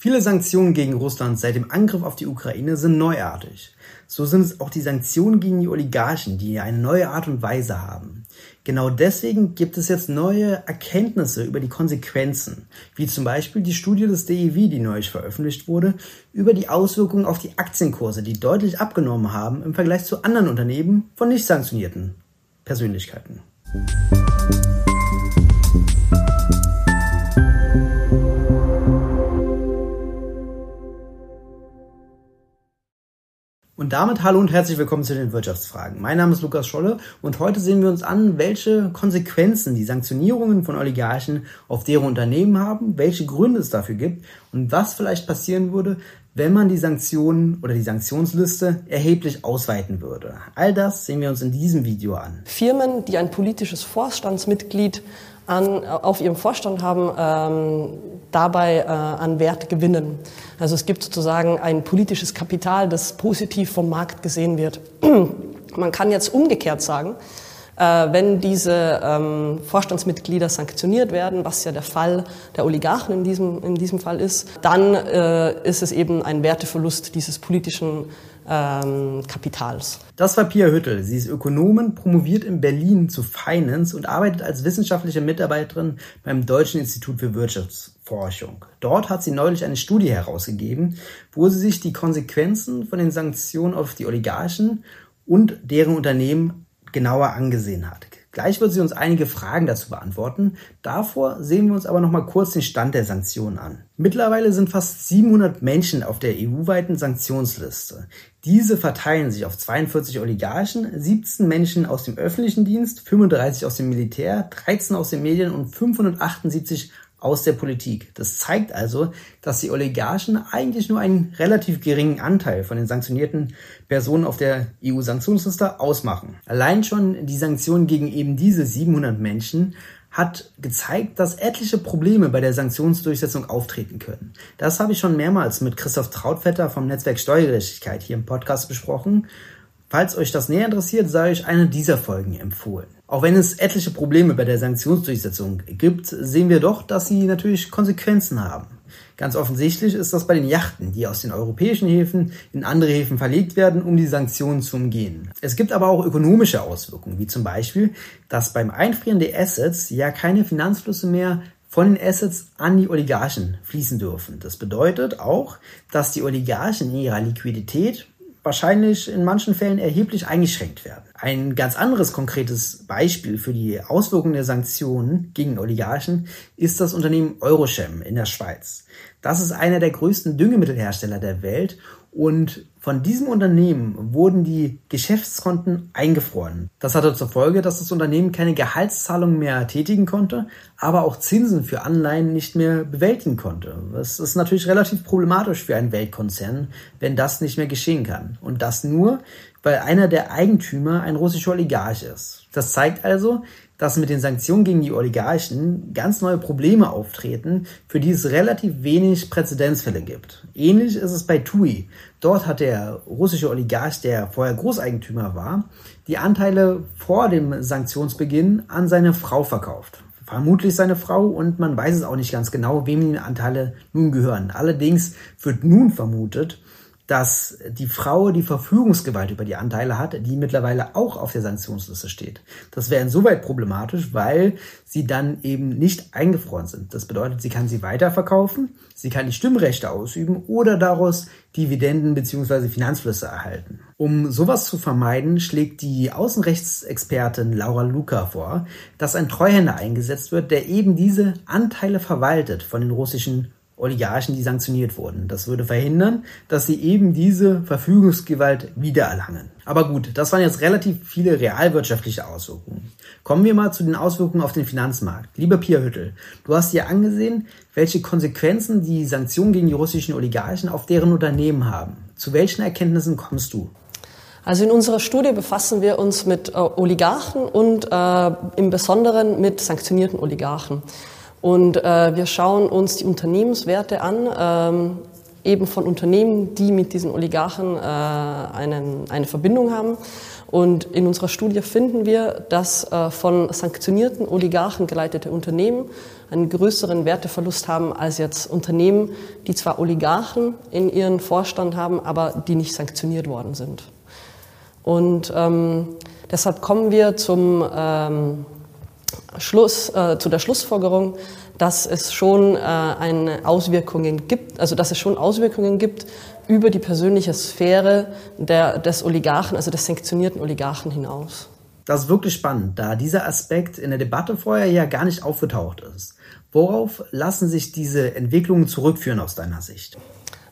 Viele Sanktionen gegen Russland seit dem Angriff auf die Ukraine sind neuartig. So sind es auch die Sanktionen gegen die Oligarchen, die eine neue Art und Weise haben. Genau deswegen gibt es jetzt neue Erkenntnisse über die Konsequenzen, wie zum Beispiel die Studie des DEW, die neulich veröffentlicht wurde, über die Auswirkungen auf die Aktienkurse, die deutlich abgenommen haben im Vergleich zu anderen Unternehmen von nicht sanktionierten Persönlichkeiten. Und damit hallo und herzlich willkommen zu den Wirtschaftsfragen. Mein Name ist Lukas Scholle und heute sehen wir uns an, welche Konsequenzen die Sanktionierungen von Oligarchen auf deren Unternehmen haben, welche Gründe es dafür gibt und was vielleicht passieren würde, wenn man die Sanktionen oder die Sanktionsliste erheblich ausweiten würde. All das sehen wir uns in diesem Video an. Firmen, die ein politisches Vorstandsmitglied an, auf ihrem Vorstand haben, ähm, dabei äh, an Wert gewinnen. Also es gibt sozusagen ein politisches Kapital, das positiv vom Markt gesehen wird. Man kann jetzt umgekehrt sagen, äh, wenn diese ähm, Vorstandsmitglieder sanktioniert werden, was ja der Fall der Oligarchen in diesem, in diesem Fall ist, dann äh, ist es eben ein Werteverlust dieses politischen ähm, Kapitals. Das war Pia Hüttel. Sie ist Ökonomin, promoviert in Berlin zu Finance und arbeitet als wissenschaftliche Mitarbeiterin beim Deutschen Institut für Wirtschaftsforschung. Dort hat sie neulich eine Studie herausgegeben, wo sie sich die Konsequenzen von den Sanktionen auf die Oligarchen und deren Unternehmen genauer angesehen hat. Gleich wird sie uns einige Fragen dazu beantworten. Davor sehen wir uns aber noch mal kurz den Stand der Sanktionen an. Mittlerweile sind fast 700 Menschen auf der EU-weiten Sanktionsliste. Diese verteilen sich auf 42 Oligarchen, 17 Menschen aus dem öffentlichen Dienst, 35 aus dem Militär, 13 aus den Medien und 578 aus der Politik. Das zeigt also, dass die Oligarchen eigentlich nur einen relativ geringen Anteil von den sanktionierten Personen auf der EU-Sanktionsliste ausmachen. Allein schon die Sanktionen gegen eben diese 700 Menschen hat gezeigt, dass etliche Probleme bei der Sanktionsdurchsetzung auftreten können. Das habe ich schon mehrmals mit Christoph Trautvetter vom Netzwerk Steuergerechtigkeit hier im Podcast besprochen. Falls euch das näher interessiert, sei euch eine dieser Folgen empfohlen. Auch wenn es etliche Probleme bei der Sanktionsdurchsetzung gibt, sehen wir doch, dass sie natürlich Konsequenzen haben. Ganz offensichtlich ist das bei den Yachten, die aus den europäischen Häfen in andere Häfen verlegt werden, um die Sanktionen zu umgehen. Es gibt aber auch ökonomische Auswirkungen, wie zum Beispiel, dass beim Einfrieren der Assets ja keine Finanzflüsse mehr von den Assets an die Oligarchen fließen dürfen. Das bedeutet auch, dass die Oligarchen in ihrer Liquidität wahrscheinlich in manchen Fällen erheblich eingeschränkt werden. Ein ganz anderes konkretes Beispiel für die Auswirkungen der Sanktionen gegen Oligarchen ist das Unternehmen Eurochem in der Schweiz. Das ist einer der größten Düngemittelhersteller der Welt und von diesem Unternehmen wurden die Geschäftskonten eingefroren. Das hatte zur Folge, dass das Unternehmen keine Gehaltszahlungen mehr tätigen konnte, aber auch Zinsen für Anleihen nicht mehr bewältigen konnte. Das ist natürlich relativ problematisch für einen Weltkonzern, wenn das nicht mehr geschehen kann. Und das nur, weil einer der Eigentümer ein russischer Oligarch ist. Das zeigt also, dass mit den Sanktionen gegen die Oligarchen ganz neue Probleme auftreten, für die es relativ wenig Präzedenzfälle gibt. Ähnlich ist es bei TUI. Dort hat der russische Oligarch, der vorher Großeigentümer war, die Anteile vor dem Sanktionsbeginn an seine Frau verkauft. Vermutlich seine Frau und man weiß es auch nicht ganz genau, wem die Anteile nun gehören. Allerdings wird nun vermutet, dass die Frau die Verfügungsgewalt über die Anteile hat, die mittlerweile auch auf der Sanktionsliste steht. Das wäre insoweit problematisch, weil sie dann eben nicht eingefroren sind. Das bedeutet, sie kann sie weiterverkaufen, sie kann die Stimmrechte ausüben oder daraus Dividenden bzw. Finanzflüsse erhalten. Um sowas zu vermeiden, schlägt die Außenrechtsexpertin Laura Luca vor, dass ein Treuhänder eingesetzt wird, der eben diese Anteile verwaltet von den russischen Oligarchen, die sanktioniert wurden. Das würde verhindern, dass sie eben diese Verfügungsgewalt wiedererlangen. Aber gut, das waren jetzt relativ viele realwirtschaftliche Auswirkungen. Kommen wir mal zu den Auswirkungen auf den Finanzmarkt. Lieber Pia Hüttel, du hast dir angesehen, welche Konsequenzen die Sanktionen gegen die russischen Oligarchen auf deren Unternehmen haben. Zu welchen Erkenntnissen kommst du? Also in unserer Studie befassen wir uns mit äh, Oligarchen und äh, im Besonderen mit sanktionierten Oligarchen. Und äh, wir schauen uns die Unternehmenswerte an, ähm, eben von Unternehmen, die mit diesen Oligarchen äh, einen, eine Verbindung haben. Und in unserer Studie finden wir, dass äh, von sanktionierten Oligarchen geleitete Unternehmen einen größeren Werteverlust haben als jetzt Unternehmen, die zwar Oligarchen in ihren Vorstand haben, aber die nicht sanktioniert worden sind. Und ähm, deshalb kommen wir zum ähm, Schluss, äh, zu der Schlussfolgerung, dass es schon äh, eine Auswirkungen gibt, also dass es schon Auswirkungen gibt über die persönliche Sphäre der, des Oligarchen, also des sanktionierten Oligarchen hinaus. Das ist wirklich spannend, da dieser Aspekt in der Debatte vorher ja gar nicht aufgetaucht ist. Worauf lassen sich diese Entwicklungen zurückführen aus deiner Sicht?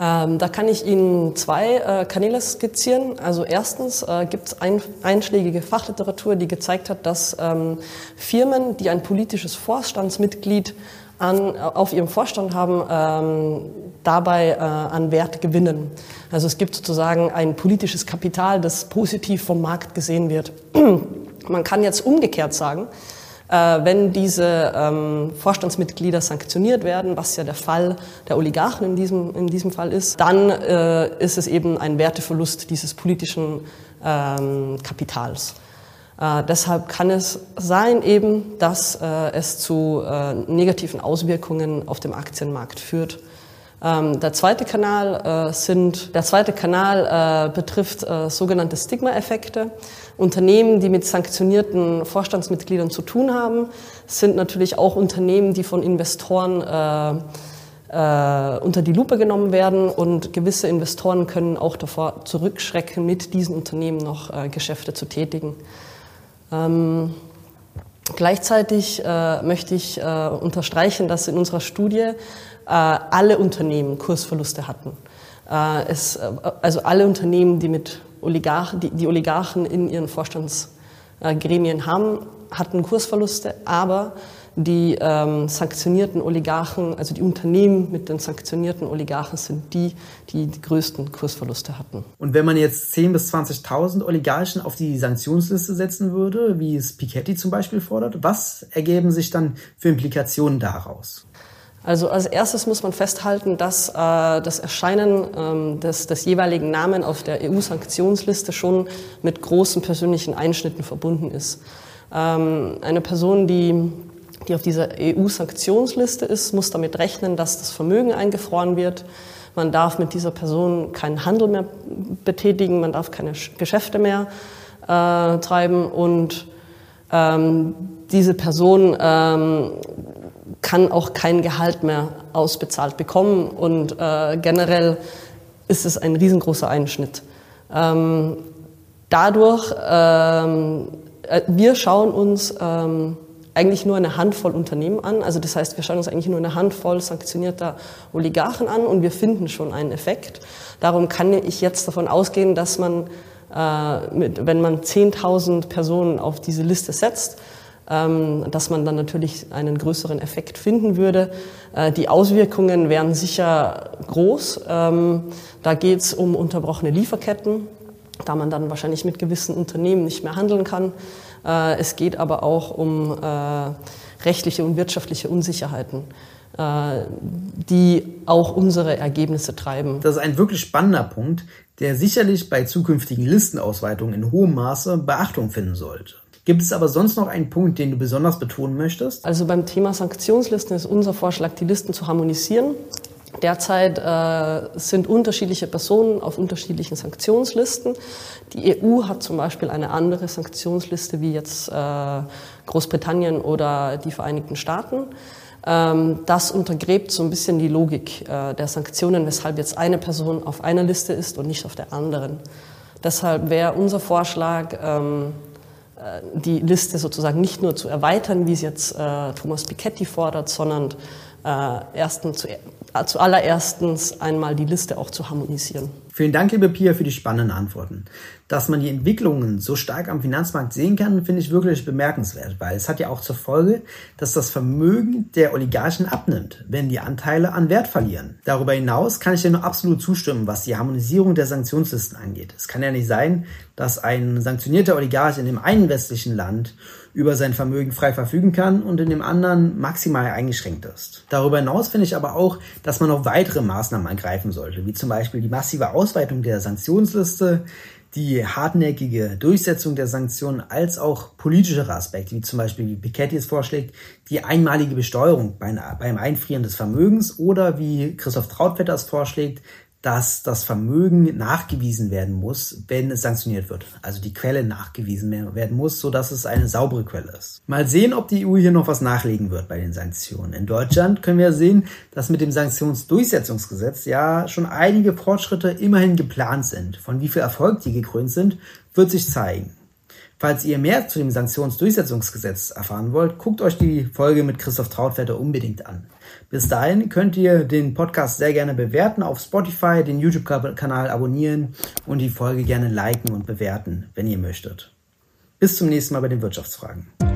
Ähm, da kann ich Ihnen zwei äh, Kanäle skizzieren. Also erstens äh, gibt es ein, einschlägige Fachliteratur, die gezeigt hat, dass ähm, Firmen, die ein politisches Vorstandsmitglied an, auf ihrem Vorstand haben, ähm, dabei äh, an Wert gewinnen. Also es gibt sozusagen ein politisches Kapital, das positiv vom Markt gesehen wird. Man kann jetzt umgekehrt sagen, äh, wenn diese ähm, Vorstandsmitglieder sanktioniert werden, was ja der Fall der Oligarchen in diesem, in diesem Fall ist, dann äh, ist es eben ein Werteverlust dieses politischen ähm, Kapitals. Äh, deshalb kann es sein eben, dass äh, es zu äh, negativen Auswirkungen auf dem Aktienmarkt führt. Ähm, der zweite Kanal äh, sind, der zweite Kanal äh, betrifft äh, sogenannte Stigma-Effekte. Unternehmen, die mit sanktionierten Vorstandsmitgliedern zu tun haben, sind natürlich auch Unternehmen, die von Investoren äh, äh, unter die Lupe genommen werden und gewisse Investoren können auch davor zurückschrecken, mit diesen Unternehmen noch äh, Geschäfte zu tätigen. Ähm, gleichzeitig äh, möchte ich äh, unterstreichen, dass in unserer Studie äh, alle Unternehmen Kursverluste hatten. Äh, es, also alle Unternehmen, die mit Oligarchen, die, die Oligarchen in ihren Vorstandsgremien haben, hatten Kursverluste, aber die ähm, sanktionierten Oligarchen, also die Unternehmen mit den sanktionierten Oligarchen sind die, die die größten Kursverluste hatten. Und wenn man jetzt 10.000 bis 20.000 Oligarchen auf die Sanktionsliste setzen würde, wie es Piketty zum Beispiel fordert, was ergeben sich dann für Implikationen daraus? Also als erstes muss man festhalten, dass äh, das Erscheinen ähm, des, des jeweiligen Namen auf der EU-Sanktionsliste schon mit großen persönlichen Einschnitten verbunden ist. Ähm, eine Person, die, die auf dieser EU-Sanktionsliste ist, muss damit rechnen, dass das Vermögen eingefroren wird. Man darf mit dieser Person keinen Handel mehr betätigen, man darf keine Geschäfte mehr äh, treiben und ähm, diese Person ähm, kann auch kein Gehalt mehr ausbezahlt bekommen und äh, generell ist es ein riesengroßer Einschnitt. Ähm, dadurch, ähm, äh, wir schauen uns ähm, eigentlich nur eine Handvoll Unternehmen an. Also das heißt, wir schauen uns eigentlich nur eine Handvoll sanktionierter Oligarchen an und wir finden schon einen Effekt. Darum kann ich jetzt davon ausgehen, dass man, äh, mit, wenn man 10.000 Personen auf diese Liste setzt, dass man dann natürlich einen größeren Effekt finden würde. Äh, die Auswirkungen wären sicher groß. Ähm, da geht es um unterbrochene Lieferketten, da man dann wahrscheinlich mit gewissen Unternehmen nicht mehr handeln kann. Äh, es geht aber auch um äh, rechtliche und wirtschaftliche Unsicherheiten die auch unsere Ergebnisse treiben. Das ist ein wirklich spannender Punkt, der sicherlich bei zukünftigen Listenausweitungen in hohem Maße Beachtung finden sollte. Gibt es aber sonst noch einen Punkt, den du besonders betonen möchtest? Also beim Thema Sanktionslisten ist unser Vorschlag, die Listen zu harmonisieren. Derzeit äh, sind unterschiedliche Personen auf unterschiedlichen Sanktionslisten. Die EU hat zum Beispiel eine andere Sanktionsliste wie jetzt äh, Großbritannien oder die Vereinigten Staaten. Ähm, das untergräbt so ein bisschen die Logik äh, der Sanktionen, weshalb jetzt eine Person auf einer Liste ist und nicht auf der anderen. Deshalb wäre unser Vorschlag, ähm, äh, die Liste sozusagen nicht nur zu erweitern, wie es jetzt äh, Thomas Piketty fordert, sondern äh, erstens zu, äh, zuallererstens einmal die Liste auch zu harmonisieren. Vielen Dank, liebe Pia, für die spannenden Antworten. Dass man die Entwicklungen so stark am Finanzmarkt sehen kann, finde ich wirklich bemerkenswert, weil es hat ja auch zur Folge, dass das Vermögen der Oligarchen abnimmt, wenn die Anteile an Wert verlieren. Darüber hinaus kann ich dir nur absolut zustimmen, was die Harmonisierung der Sanktionslisten angeht. Es kann ja nicht sein, dass ein sanktionierter Oligarch in dem einen westlichen Land über sein Vermögen frei verfügen kann und in dem anderen maximal eingeschränkt ist. Darüber hinaus finde ich aber auch, dass man noch weitere Maßnahmen ergreifen sollte, wie zum Beispiel die massive Ausweitung der Sanktionsliste, die hartnäckige Durchsetzung der Sanktionen als auch politischere Aspekte, wie zum Beispiel, wie Piketty es vorschlägt, die einmalige Besteuerung beim Einfrieren des Vermögens oder wie Christoph Trautvetter es vorschlägt, dass das Vermögen nachgewiesen werden muss, wenn es sanktioniert wird. Also die Quelle nachgewiesen werden muss, so dass es eine saubere Quelle ist. Mal sehen, ob die EU hier noch was nachlegen wird bei den Sanktionen. In Deutschland können wir sehen, dass mit dem Sanktionsdurchsetzungsgesetz ja schon einige Fortschritte immerhin geplant sind. Von wie viel Erfolg die gekrönt sind, wird sich zeigen. Falls ihr mehr zu dem Sanktionsdurchsetzungsgesetz erfahren wollt, guckt euch die Folge mit Christoph Trautvetter unbedingt an. Bis dahin könnt ihr den Podcast sehr gerne bewerten auf Spotify, den YouTube-Kanal abonnieren und die Folge gerne liken und bewerten, wenn ihr möchtet. Bis zum nächsten Mal bei den Wirtschaftsfragen.